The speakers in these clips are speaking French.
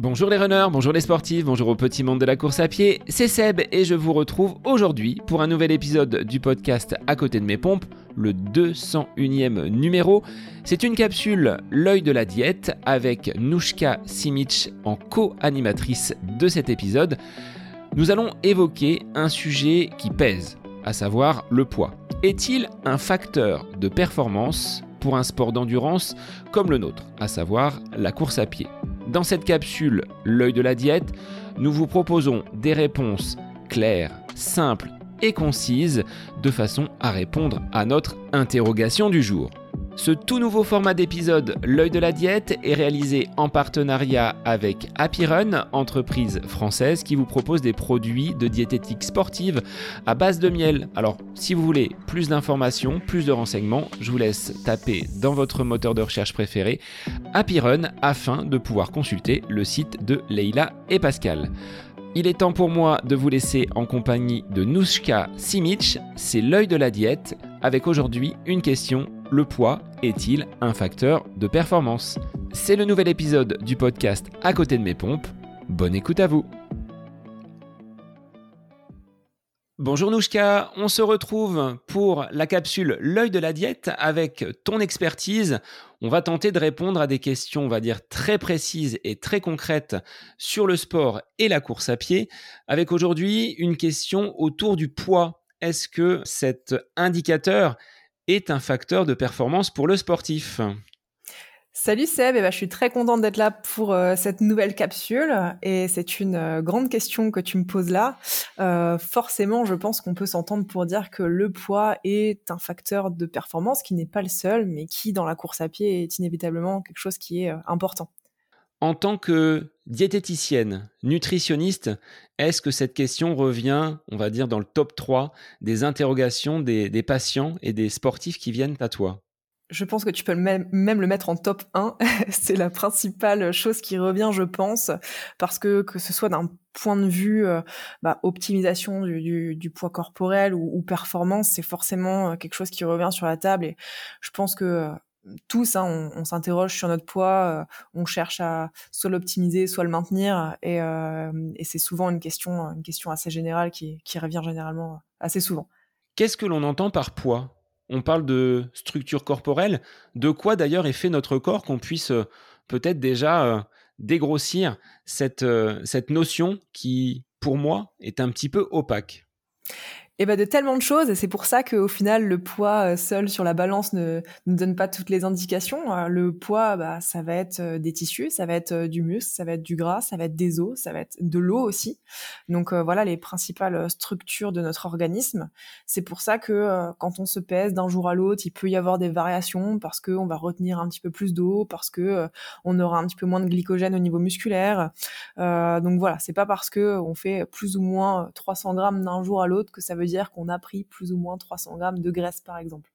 Bonjour les runners, bonjour les sportifs, bonjour au petit monde de la course à pied, c'est Seb et je vous retrouve aujourd'hui pour un nouvel épisode du podcast À côté de mes pompes, le 201e numéro. C'est une capsule L'œil de la diète avec Nouchka Simic en co-animatrice de cet épisode. Nous allons évoquer un sujet qui pèse, à savoir le poids. Est-il un facteur de performance pour un sport d'endurance comme le nôtre, à savoir la course à pied? Dans cette capsule L'œil de la diète, nous vous proposons des réponses claires, simples et concises de façon à répondre à notre interrogation du jour. Ce tout nouveau format d'épisode L'œil de la diète est réalisé en partenariat avec Happy Run, entreprise française qui vous propose des produits de diététique sportive à base de miel. Alors, si vous voulez plus d'informations, plus de renseignements, je vous laisse taper dans votre moteur de recherche préféré Happy Run afin de pouvoir consulter le site de Leila et Pascal. Il est temps pour moi de vous laisser en compagnie de Nouchka Simic, c'est l'œil de la diète, avec aujourd'hui une question le poids est-il un facteur de performance? C'est le nouvel épisode du podcast À côté de mes pompes. Bonne écoute à vous Bonjour Nouchka, on se retrouve pour la capsule L'œil de la diète avec ton expertise. On va tenter de répondre à des questions, on va dire, très précises et très concrètes sur le sport et la course à pied, avec aujourd'hui une question autour du poids. Est-ce que cet indicateur est un facteur de performance pour le sportif. Salut Seb, eh ben, je suis très contente d'être là pour euh, cette nouvelle capsule et c'est une euh, grande question que tu me poses là. Euh, forcément, je pense qu'on peut s'entendre pour dire que le poids est un facteur de performance qui n'est pas le seul, mais qui dans la course à pied est inévitablement quelque chose qui est important. En tant que diététicienne, nutritionniste, est-ce que cette question revient, on va dire, dans le top 3 des interrogations des, patients et des sportifs qui viennent à toi? Je pense que tu peux même, le mettre en top 1. c'est la principale chose qui revient, je pense, parce que que ce soit d'un point de vue euh, bah, optimisation du, poids corporel ou, ou performance, c'est forcément euh, quelque chose qui revient sur la table. Et je pense que euh, tous, hein, on, s'interroge sur notre poids, euh, on cherche à soit l'optimiser, soit le maintenir, et, euh, c'est souvent une question, assez générale qui, revient généralement assez souvent. Qu'est-ce que l'on entend par poids? On parle de structure corporelle. De quoi d'ailleurs est fait notre corps qu'on puisse euh, peut-être déjà dégrossir cette notion qui, pour moi, est un petit peu opaque? Et ben de tellement de choses, et c'est pour ça qu'au final, le poids euh, seul sur la balance ne, ne donne pas toutes les indications. Euh, le poids, bah, ça va être euh, des tissus, ça va être du muscle, ça va être du gras, ça va être des os, ça va être de l'eau aussi. Donc voilà les principales structures de notre organisme. C'est pour ça que quand on se pèse d'un jour à l'autre, il peut y avoir des variations parce qu'on va retenir un petit peu plus d'eau, parce que on aura un petit peu moins de glycogène au niveau musculaire. donc voilà, c'est pas parce que on fait plus ou moins 300 grammes d'un jour à l'autre que ça veut dire qu'on a pris plus ou moins 300 grammes de graisse, par exemple.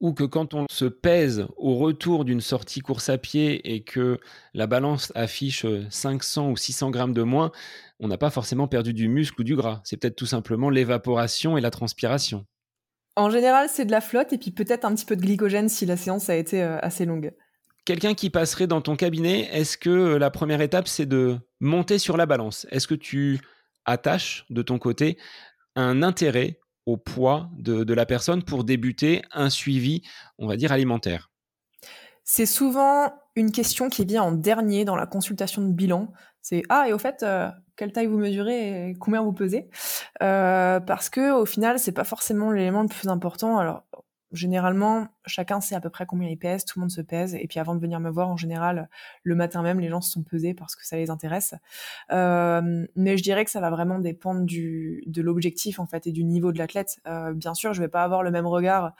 Ou que quand on se pèse au retour d'une sortie course à pied et que la balance affiche 500 ou 600 grammes de moins, on n'a pas forcément perdu du muscle ou du gras. C'est peut-être tout simplement l'évaporation et la transpiration. En général, c'est de la flotte et puis peut-être un petit peu de glycogène si la séance a été euh, assez longue. Quelqu'un qui passerait dans ton cabinet, est-ce que euh, la première étape, c'est de monter sur la balance? Est-ce que tu attaches de ton côté un intérêt au poids de, la personne pour débuter un suivi, on va dire, alimentaire C'est souvent une question qui vient en dernier dans la consultation de bilan. C'est ah et au fait euh, quelle taille vous mesurez et combien vous pesez? Euh, Parce que au final c'est pas forcément l'élément le plus important. Généralement, chacun sait à peu près combien il pèse, tout le monde se pèse, et puis avant de venir me voir, en général, le matin même, les gens se sont pesés parce que ça les intéresse. Euh, mais je dirais que ça va vraiment dépendre de l'objectif en fait et du niveau de l'athlète. Euh, bien sûr, je vais pas avoir le même regard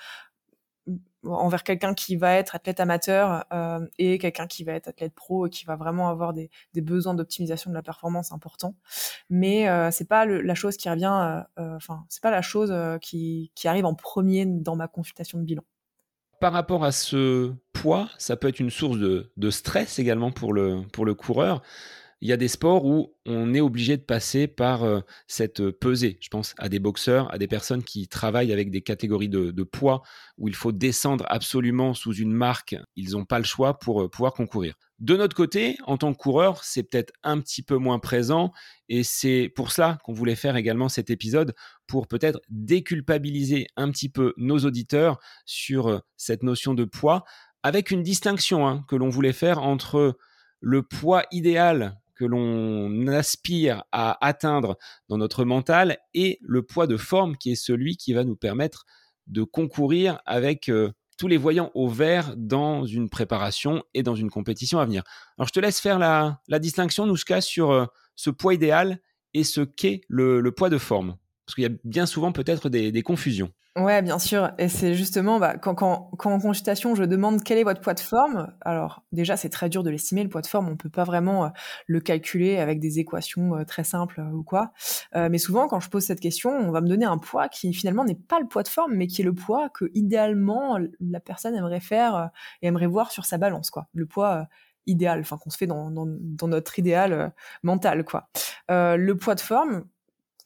envers quelqu'un qui va être athlète amateur euh, et quelqu'un qui va être athlète pro et qui va vraiment avoir des, besoins d'optimisation de la performance importants. Mais euh, c'est pas la chose qui revient, euh, enfin c'est pas la chose qui, arrive en premier dans ma consultation de bilan. Par rapport à ce poids, ça peut être une source de, stress également pour le, pour le coureur. Il y a des sports où on est obligé de passer par euh, cette pesée. Je pense à des boxeurs, à des personnes qui travaillent avec des catégories de, poids où il faut descendre absolument sous une marque. Ils n'ont pas le choix pour euh, pouvoir concourir. De notre côté, en tant que coureur, c'est peut-être un petit peu moins présent et c'est pour cela qu'on voulait faire également cet épisode pour peut-être déculpabiliser un petit peu nos auditeurs sur euh, cette notion de poids avec une distinction hein, que l'on voulait faire entre le poids idéal que l'on aspire à atteindre dans notre mental et le poids de forme qui est celui qui va nous permettre de concourir avec euh, tous les voyants au vert dans une préparation et dans une compétition à venir. Alors je te laisse faire la, distinction, Nouska, sur euh, ce poids idéal et ce qu'est le, poids de forme. Parce qu'il y a bien souvent peut-être des confusions. Ouais, bien sûr. Et c'est justement bah, quand, quand, quand, en consultation, je demande quel est votre poids de forme. Alors déjà, c'est très dur de l'estimer, le poids de forme. On peut pas vraiment euh, le calculer avec des équations euh, très simples euh, ou quoi. mais souvent, quand je pose cette question, on va me donner un poids qui finalement n'est pas le poids de forme, mais qui est le poids que idéalement la personne aimerait faire et aimerait voir sur sa balance, quoi. Le poids idéal, enfin qu'on se fait dans, dans, dans notre idéal mental, quoi. le poids de forme,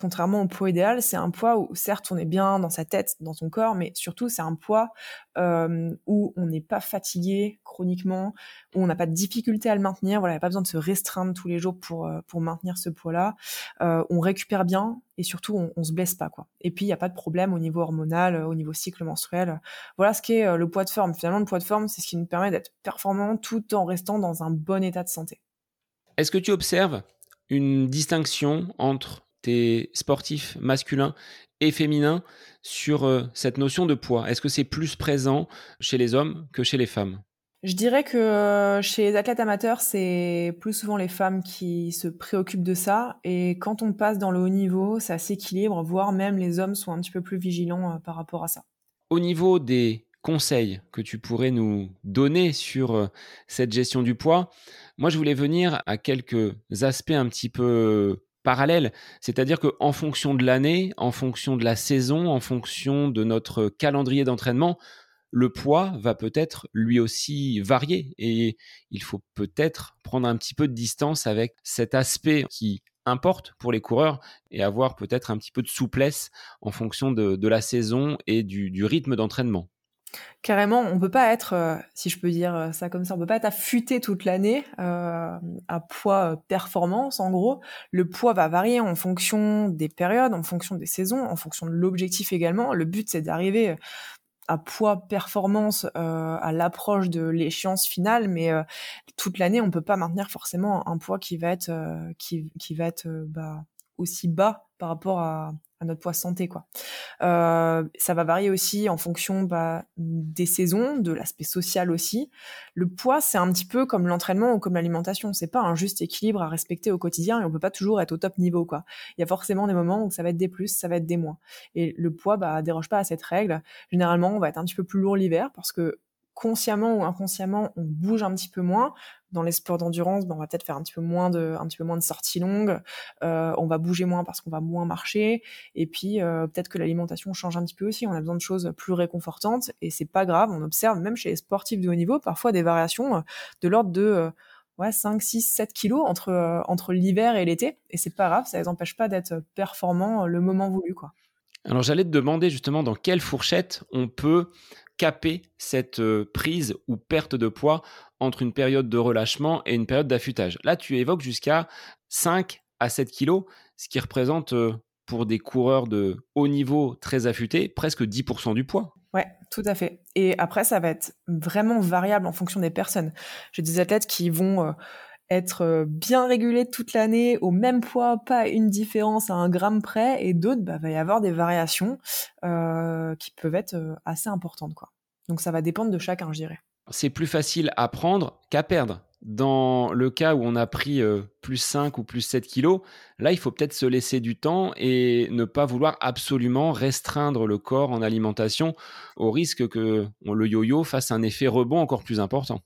contrairement au poids idéal, c'est un poids où certes on est bien dans sa tête, dans son corps, mais surtout c'est un poids euh, où on n'est pas fatigué chroniquement, où on n'a pas de difficulté à le maintenir. Voilà, il n'y a pas besoin de se restreindre tous les jours pour euh, pour maintenir ce poids-là. Euh, on récupère bien et surtout on, on se blesse pas quoi. Et puis il n'y a pas de problème au niveau hormonal, au niveau cycle menstruel. Voilà ce qu'est le poids de forme. Finalement, le poids de forme, c'est ce qui nous permet d'être performant tout en restant dans un bon état de santé. Est-ce que tu observes une distinction entre tes sportifs masculins et féminins sur euh, cette notion de poids Est-ce que c'est plus présent chez les hommes que chez les femmes? Je dirais que euh, chez les athlètes amateurs, c'est plus souvent les femmes qui se préoccupent de ça. Et quand on passe dans le haut niveau, ça s'équilibre, voire même les hommes sont un petit peu plus vigilants euh, par rapport à ça. Au niveau des conseils que tu pourrais nous donner sur cette gestion du poids, moi je voulais venir à quelques aspects un petit peu parallèle. C'est-à-dire qu'en fonction de l'année, en fonction de la saison, en fonction de notre calendrier d'entraînement, le poids va peut-être lui aussi varier et il faut peut-être prendre un petit peu de distance avec cet aspect qui importe pour les coureurs et avoir peut-être un petit peu de souplesse en fonction de, la saison et du rythme d'entraînement. Carrément, on peut pas être, euh, si je peux dire euh, ça comme ça, on peut pas être affûté toute l'année euh, à poids performance. En gros, le poids va varier en fonction des périodes, en fonction des saisons, en fonction de l'objectif également. Le but, c'est d'arriver à poids performance à l'approche de l'échéance finale, mais toute l'année, on peut pas maintenir forcément un poids qui va être qui, qui va être bah, aussi bas par rapport à, à notre poids santé quoi. Euh, ça va varier aussi en fonction bah, des saisons, de l'aspect social aussi. Le poids c'est un petit peu comme l'entraînement ou comme l'alimentation, c'est pas un juste équilibre à respecter au quotidien et on peut pas toujours être au top niveau quoi. Il y a forcément des moments où ça va être des plus, ça va être des moins. Et le poids bah déroge pas à cette règle. Généralement on va être un petit peu plus lourd l'hiver parce que consciemment ou inconsciemment, on bouge un petit peu moins. Dans les sports d'endurance, ben, on va peut-être faire un petit peu moins de, un petit peu moins de sorties longues. Euh, on va bouger moins parce qu'on va moins marcher. Et puis euh, peut-être que l'alimentation change un petit peu aussi. On a besoin de choses plus réconfortantes et c'est pas grave. On observe même chez les sportifs de haut niveau parfois des variations euh, de l'ordre de ouais, 5, 6, 7 kilos entre, entre l'hiver et l'été. Et c'est pas grave, ça les empêche pas d'être performants le moment voulu. Alors j'allais te demander justement dans quelle fourchette on peut caper cette euh, prise ou perte de poids entre une période de relâchement et une période d'affûtage. Là, tu évoques jusqu'à 5 à 7 kilos, ce qui représente euh, pour des coureurs de haut niveau très affûtés presque 10% du poids. Ouais, tout à fait. Et après, ça va être vraiment variable en fonction des personnes. J'ai des athlètes qui vont euh, être euh, bien régulé toute l'année au même poids, pas une différence à un gramme près, et d'autres, bah, va y avoir des variations euh, qui peuvent être euh, assez importantes, quoi. Donc ça va dépendre de chacun, je dirais. C'est plus facile à prendre qu'à perdre. Dans le cas où on a pris plus 5 ou plus 7 kilos, là, il faut peut-être se laisser du temps et ne pas vouloir absolument restreindre le corps en alimentation au risque que le yo-yo fasse un effet rebond encore plus important.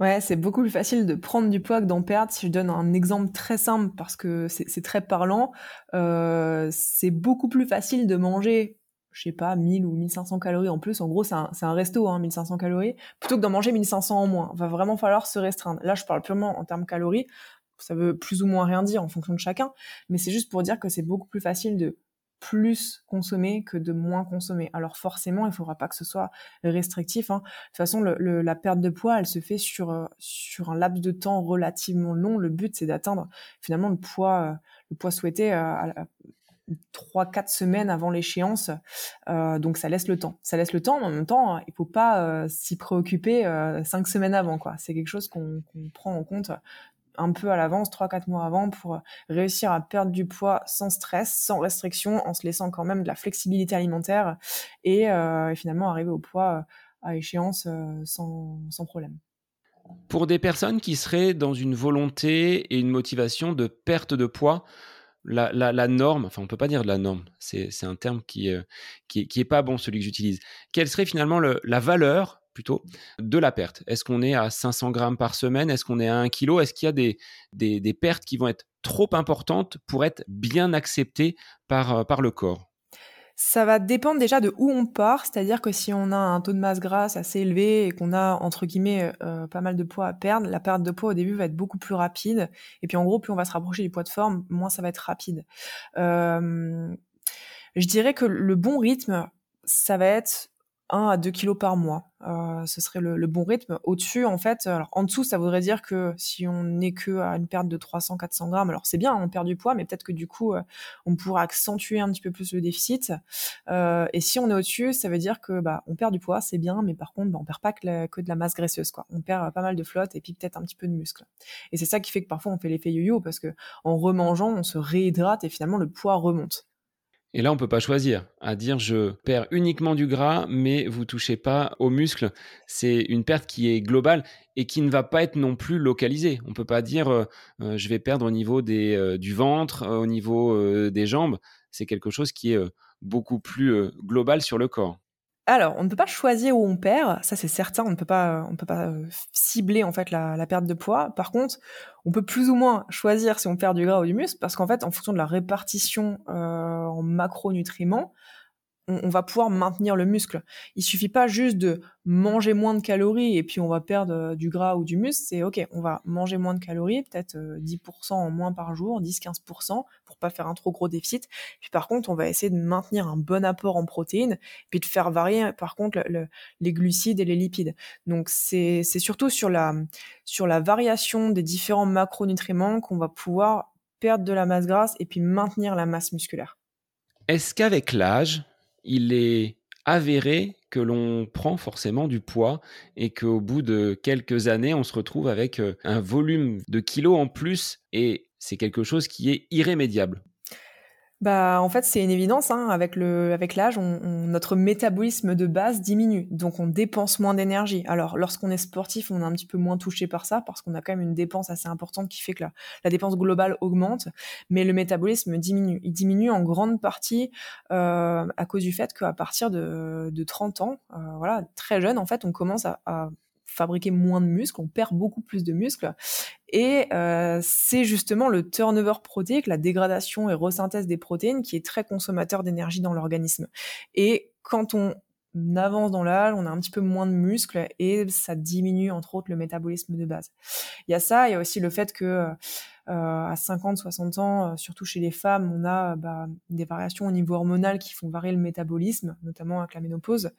Ouais, c'est beaucoup plus facile de prendre du poids que d'en perdre. Si je donne un exemple très simple parce que c'est très parlant, euh, c'est beaucoup plus facile de manger, je sais pas, 1000 ou 1500 calories en plus. En gros, c'est un, un, resto, hein, 1500 calories, plutôt que d'en manger 1500 en moins. Va vraiment falloir se restreindre. Là, je parle purement en termes calories. ça veut plus ou moins rien dire en fonction de chacun, mais c'est juste pour dire que c'est beaucoup plus facile de plus consommer que de moins consommer. Alors forcément, il ne faudra pas que ce soit restrictif. Hein. De toute façon, la perte de poids, elle se fait sur, euh, sur un laps de temps relativement long. Le but, c'est d'atteindre finalement le poids, euh, le poids souhaité euh, à, 3-4 semaines avant l'échéance. donc ça laisse le temps. Ça laisse le temps, mais en même temps, il ne faut pas s'y préoccuper 5 semaines avant. C'est quelque chose qu'on prend en compte un peu à l'avance, 3-4 mois avant, pour euh, réussir à perdre du poids sans stress, sans restriction, en se laissant quand même de la flexibilité alimentaire et, euh, finalement arriver au poids euh, à échéance sans, problème. Pour des personnes qui seraient dans une volonté et une motivation de perte de poids, la, norme, enfin on peut pas dire de la norme, c'est un terme qui, qui, est pas bon celui que j'utilise. Quelle serait finalement la valeur plutôt, de la perte. Est-ce qu'on est à 500 grammes par semaine? Est-ce qu'on est à 1 kg Est-ce qu'il y a des, des, pertes qui vont être trop importantes pour être bien acceptées par, euh, par le corps? Ça va dépendre déjà de où on part, c'est-à-dire que si on a un taux de masse grasse assez élevé et qu'on a entre guillemets euh, pas mal de poids à perdre, la perte de poids au début va être beaucoup plus rapide. Et puis en gros, plus on va se rapprocher du poids de forme, moins ça va être rapide. Euh, je dirais que le bon rythme, ça va être 1 à 2 kilos par mois. Euh, ce serait le, bon rythme. Au-dessus, en fait, alors en dessous, ça voudrait dire que si on n'est que à une perte de 300-400 grammes, alors c'est bien, on perd du poids, mais peut-être que du coup, euh, on pourra accentuer un petit peu plus le déficit. Euh, et si on est au-dessus, ça veut dire que bah, on perd du poids, c'est bien, mais par contre, bah, on perd pas que, que, de la masse graisseuse, quoi. On perd pas mal de flotte et puis peut-être un petit peu de muscle. Et c'est ça qui fait que parfois on fait l'effet yo-yo parce que en remangeant, on se réhydrate et finalement le poids remonte. Et là, on peut pas choisir. À dire je perds uniquement du gras, mais vous touchez pas aux muscles. C'est une perte qui est globale et qui ne va pas être non plus localisée. On peut pas dire euh, euh, je vais perdre au niveau euh, du ventre, au niveau des jambes. C'est quelque chose qui est beaucoup plus global sur le corps. Alors, on ne peut pas choisir où on perd, ça c'est certain, on ne peut pas, on peut pas euh, cibler en fait la, perte de poids. Par contre, on peut plus ou moins choisir si on perd du gras ou du muscle, parce qu'en fait, en fonction de la répartition euh, en macronutriments, on, va pouvoir maintenir le muscle. Il suffit pas juste de manger moins de calories et puis on va perdre euh, du gras ou du muscle. C'est ok, on va manger moins de calories, peut-être 10% en moins par jour, 10-15% pour pas faire un trop gros déficit. Puis par contre, on va essayer de maintenir un bon apport en protéines, puis de faire varier par contre les glucides et les lipides. Donc c'est surtout sur la sur la variation des différents macronutriments qu'on va pouvoir perdre de la masse grasse et puis maintenir la masse musculaire. Est-ce qu'avec l'âge, il est avéré que l'on prend forcément du poids et qu'au bout de quelques années, on se retrouve avec euh, un volume de kilos en plus et c'est quelque chose qui est irrémédiable. Bah, en fait, c'est une évidence. Hein. Avec le, avec l'âge, notre métabolisme de base diminue, donc on dépense moins d'énergie. Alors, lorsqu'on est sportif, on est un petit peu moins touché par ça parce qu'on a quand même une dépense assez importante qui fait que la, la dépense globale augmente, mais le métabolisme diminue. Il diminue en grande partie euh, à cause du fait qu'à partir de, de 30 ans, euh, voilà, très jeune, en fait, on commence à fabriquer moins de muscles, on perd beaucoup plus de muscles. Et euh, c'est justement le turnover protéique, la dégradation et resynthèse des protéines, qui est très consommateur d'énergie dans l'organisme. Et quand on avance dans l'âge, on a un petit peu moins de muscles et ça diminue entre autres le métabolisme de base. Il y a ça, il y a aussi le fait que euh, à 50, 60 ans, euh, surtout chez les femmes, on a bah, des variations au niveau hormonal qui font varier le métabolisme, notamment avec la ménopause.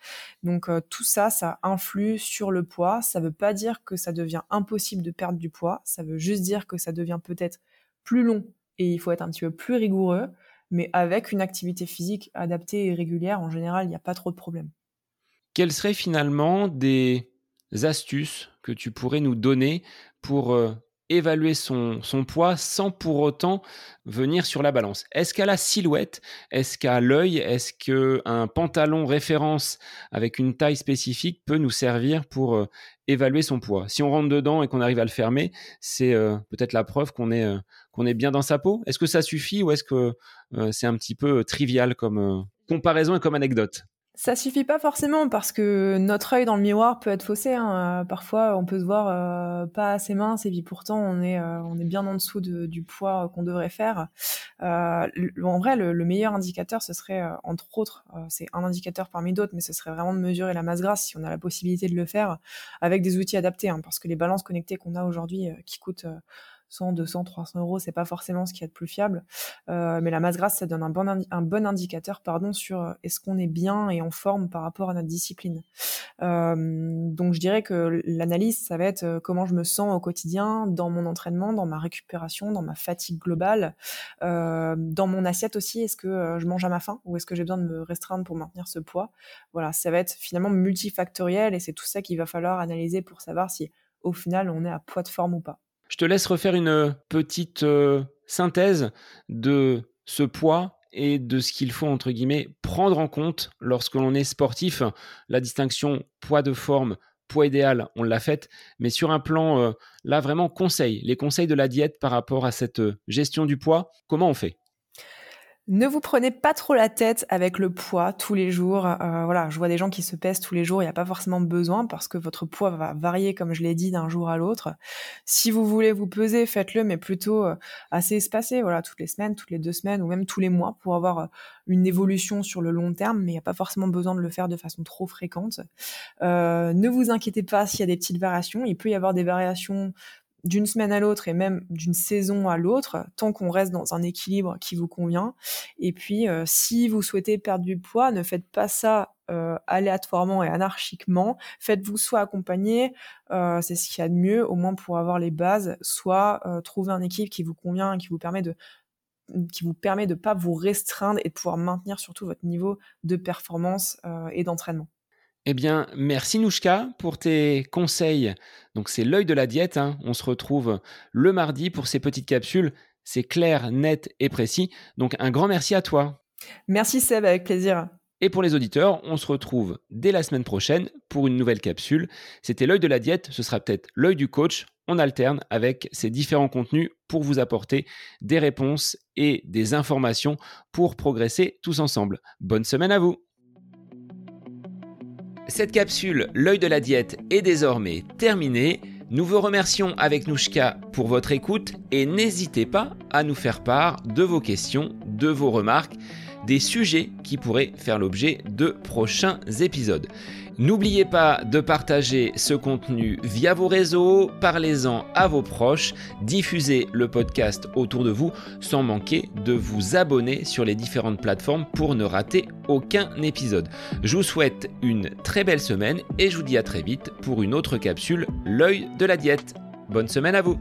Donc euh, tout ça, ça influe sur le poids. Ça ne veut pas dire que ça devient impossible de perdre du poids. Ça veut juste dire que ça devient peut-être plus long et il faut être un petit peu plus rigoureux. Mais avec une activité physique adaptée et régulière, en général, il n'y a pas trop de problèmes. Quelles seraient finalement des astuces que tu pourrais nous donner pour évaluer son, poids sans pour autant venir sur la balance. Est-ce qu'à la silhouette Est-ce qu'à l'œil Est-ce qu'un pantalon référence avec une taille spécifique peut nous servir pour euh, évaluer son poids? Si on rentre dedans et qu'on arrive à le fermer, c'est euh, peut-être la preuve qu'on est, euh, qu'on est bien dans sa peau. Est-ce que ça suffit ou est-ce que c'est un petit peu trivial comme comparaison et comme anecdote? Ça suffit pas forcément parce que notre œil dans le miroir peut être faussé. Hein. Euh, parfois, on peut se voir euh, pas assez mince et puis pourtant on est euh, on est bien en dessous du poids qu'on devrait faire. en vrai, le, meilleur indicateur, ce serait entre autres, c'est un indicateur parmi d'autres, mais ce serait vraiment de mesurer la masse grasse si on a la possibilité de le faire avec des outils adaptés, hein, parce que les balances connectées qu'on a aujourd'hui, qui coûtent 100, 200, 300 euros, c'est pas forcément ce qui est de plus fiable. Euh, mais la masse grasse, ça donne un bon, un bon indicateur pardon, sur euh, est-ce qu'on est bien et en forme par rapport à notre discipline. Euh, donc je dirais que l'analyse, ça va être comment je me sens au quotidien, dans mon entraînement, dans ma récupération, dans ma fatigue globale, dans mon assiette aussi. Est-ce que je mange à ma faim ou est-ce que j'ai besoin de me restreindre pour maintenir ce poids? Voilà, ça va être finalement multifactoriel et c'est tout ça qu'il va falloir analyser pour savoir si au final on est à poids de forme ou pas. Je te laisse refaire une petite euh, synthèse de ce poids et de ce qu'il faut, entre guillemets, prendre en compte lorsque l'on est sportif. La distinction poids de forme, poids idéal, on l'a faite, mais sur un plan, euh, là, vraiment, conseil, les conseils de la diète par rapport à cette euh, gestion du poids, comment on fait? Ne vous prenez pas trop la tête avec le poids tous les jours. Euh, voilà, je vois des gens qui se pèsent tous les jours. Il n'y a pas forcément besoin parce que votre poids va varier, comme je l'ai dit, d'un jour à l'autre. Si vous voulez vous peser, faites-le, mais plutôt euh, assez espacé. Voilà, toutes les semaines, toutes les deux semaines ou même tous les mois pour avoir euh, une évolution sur le long terme. Mais il n'y a pas forcément besoin de le faire de façon trop fréquente. ne vous inquiétez pas s'il y a des petites variations. Il peut y avoir des variations d'une semaine à l'autre et même d'une saison à l'autre, tant qu'on reste dans un équilibre qui vous convient. Et puis, euh, si vous souhaitez perdre du poids, ne faites pas ça euh, aléatoirement et anarchiquement. Faites-vous soit accompagner, euh, c'est ce qu'il y a de mieux, au moins pour avoir les bases, soit trouver un équilibre qui vous convient, qui vous permet de qui vous permet de pas vous restreindre et de pouvoir maintenir surtout votre niveau de performance et d'entraînement. Eh bien, merci Nouchka pour tes conseils. Donc, c'est l'œil de la diète. Hein. On se retrouve le mardi pour ces petites capsules. C'est clair, net et précis. Donc, un grand merci à toi. Merci Seb, avec plaisir. Et pour les auditeurs, on se retrouve dès la semaine prochaine pour une nouvelle capsule. C'était l'œil de la diète, ce sera peut-être l'œil du coach. On alterne avec ces différents contenus pour vous apporter des réponses et des informations pour progresser tous ensemble. Bonne semaine à vous cette capsule, l'œil de la diète, est désormais terminée. Nous vous remercions avec Nouchka pour votre écoute et n'hésitez pas à nous faire part de vos questions, de vos remarques, des sujets qui pourraient faire l'objet de prochains épisodes. N'oubliez pas de partager ce contenu via vos réseaux, parlez-en à vos proches, diffusez le podcast autour de vous sans manquer de vous abonner sur les différentes plateformes pour ne rater aucun épisode. Je vous souhaite une très belle semaine et je vous dis à très vite pour une autre capsule, l'œil de la diète. Bonne semaine à vous